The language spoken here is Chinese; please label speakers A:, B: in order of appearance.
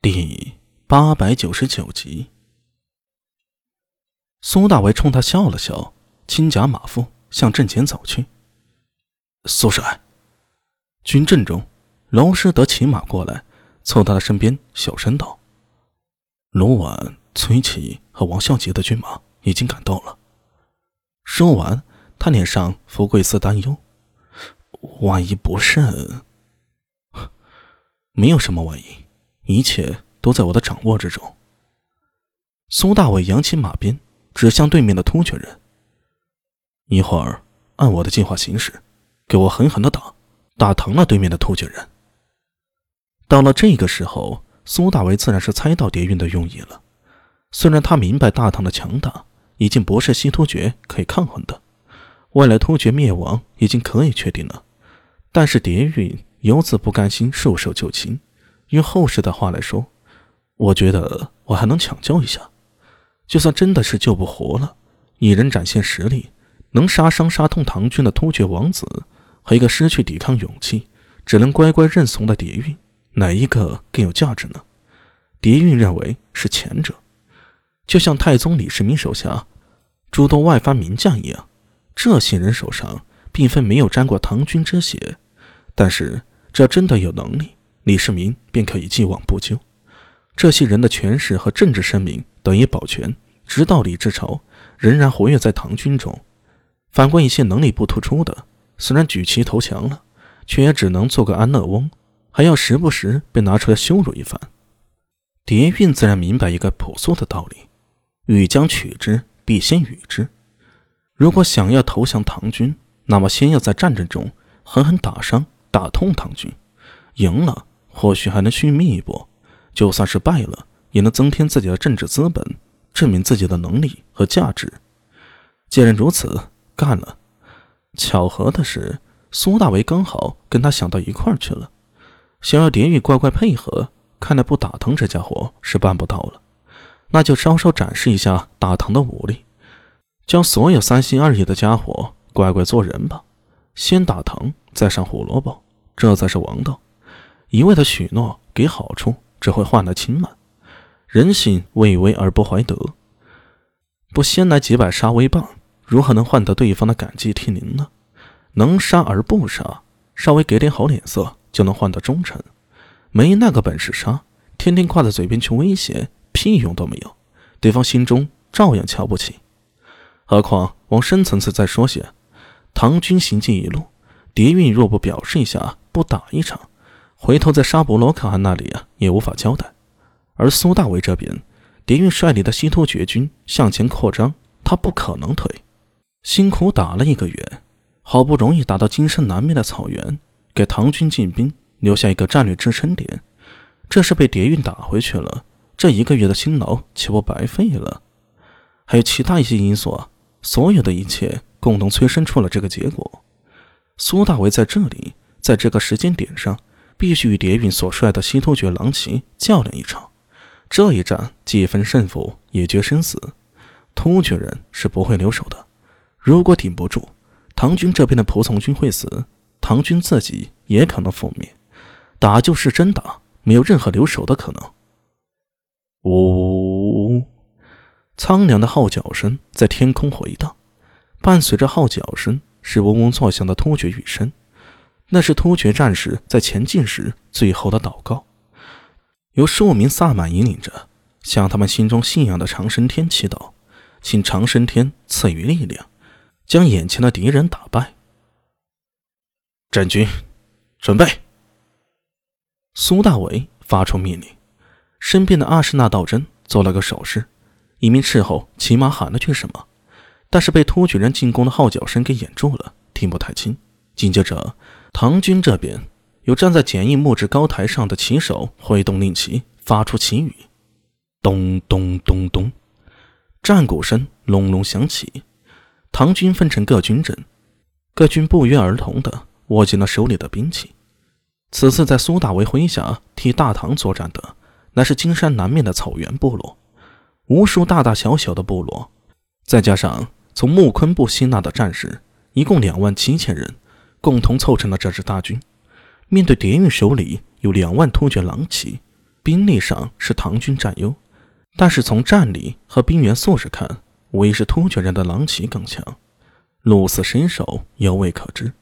A: 第八百九十九集，苏大为冲他笑了笑，轻甲马腹向阵前走去。苏帅，军阵中，娄师德骑马过来，凑他的身边，小声道：“卢婉、崔琦和王孝杰的军马已经赶到了。”说完，他脸上浮过一丝担忧：“万一不慎，没有什么万一。”一切都在我的掌握之中。苏大伟扬起马鞭，指向对面的突厥人：“一会儿按我的计划行事，给我狠狠的打，打疼了对面的突厥人。”到了这个时候，苏大伟自然是猜到蝶韵的用意了。虽然他明白大唐的强大已经不是西突厥可以抗衡的，外来突厥灭亡已经可以确定了，但是蝶韵犹自不甘心束手就擒。用后世的话来说，我觉得我还能抢救一下。就算真的是救不活了，一人展现实力，能杀伤杀痛唐军的突厥王子，和一个失去抵抗勇气，只能乖乖认怂的谍运，哪一个更有价值呢？谍运认为是前者。就像太宗李世民手下诸多外藩名将一样，这些人手上并非没有沾过唐军之血，但是只要真的有能力。李世民便可以既往不咎，这些人的权势和政治声名得以保全，直到李之朝仍然活跃在唐军中。反观一些能力不突出的，虽然举旗投降了，却也只能做个安乐翁，还要时不时被拿出来羞辱一番。蝶韵自然明白一个朴素的道理：欲将取之，必先予之。如果想要投降唐军，那么先要在战争中狠狠打伤、打痛唐军，赢了。或许还能续命一波，就算是败了，也能增添自己的政治资本，证明自己的能力和价值。既然如此，干了。巧合的是，苏大为刚好跟他想到一块去了。想要蝶玉乖乖配合，看来不打疼这家伙是办不到了。那就稍稍展示一下打疼的武力，将所有三心二意的家伙乖乖做人吧。先打疼，再上胡萝卜，这才是王道。一味的许诺给好处，只会换来轻慢。人性畏威而不怀德，不先来几百杀威棒，如何能换得对方的感激涕零呢？能杀而不杀，稍微给点好脸色就能换得忠诚。没那个本事杀，天天挂在嘴边去威胁，屁用都没有。对方心中照样瞧不起。何况往深层次再说些，唐军行进一路，谍运若不表示一下，不打一场。回头在沙伯罗可汗那里啊，也无法交代。而苏大为这边，狄运率领的西突厥军向前扩张，他不可能退。辛苦打了一个月，好不容易打到金山南面的草原，给唐军进兵留下一个战略支撑点。这是被谍运打回去了，这一个月的辛劳岂不白费了？还有其他一些因素啊，所有的一切共同催生出了这个结果。苏大为在这里，在这个时间点上。必须与谍运所率的西突厥狼骑较量一场，这一战既分胜负，也决生死。突厥人是不会留手的，如果顶不住，唐军这边的仆从军会死，唐军自己也可能覆灭。打就是真打，没有任何留手的可能。呜，苍凉的号角声在天空回荡，伴随着号角声是嗡嗡作响的突厥语声。那是突厥战士在前进时最后的祷告，由数名萨满引领着，向他们心中信仰的长生天祈祷，请长生天赐予力量，将眼前的敌人打败。战军，准备！苏大伟发出命令，身边的阿什纳道真做了个手势，一名斥候骑马喊了句什么，但是被突厥人进攻的号角声给掩住了，听不太清。紧接着。唐军这边有站在简易木质高台上的骑手挥动令旗，发出旗语：“咚咚咚咚。”战鼓声隆隆响起。唐军分成各军阵，各军不约而同地握紧了手里的兵器。此次在苏大为麾下替大唐作战的，乃是金山南面的草原部落，无数大大小小的部落，再加上从木昆部吸纳的战士，一共两万七千人。共同凑成了这支大军，面对谍运手里有两万突厥狼骑，兵力上是唐军占优，但是从战力和兵员素质看，无疑是突厥人的狼骑更强。鹿死谁手，犹未可知。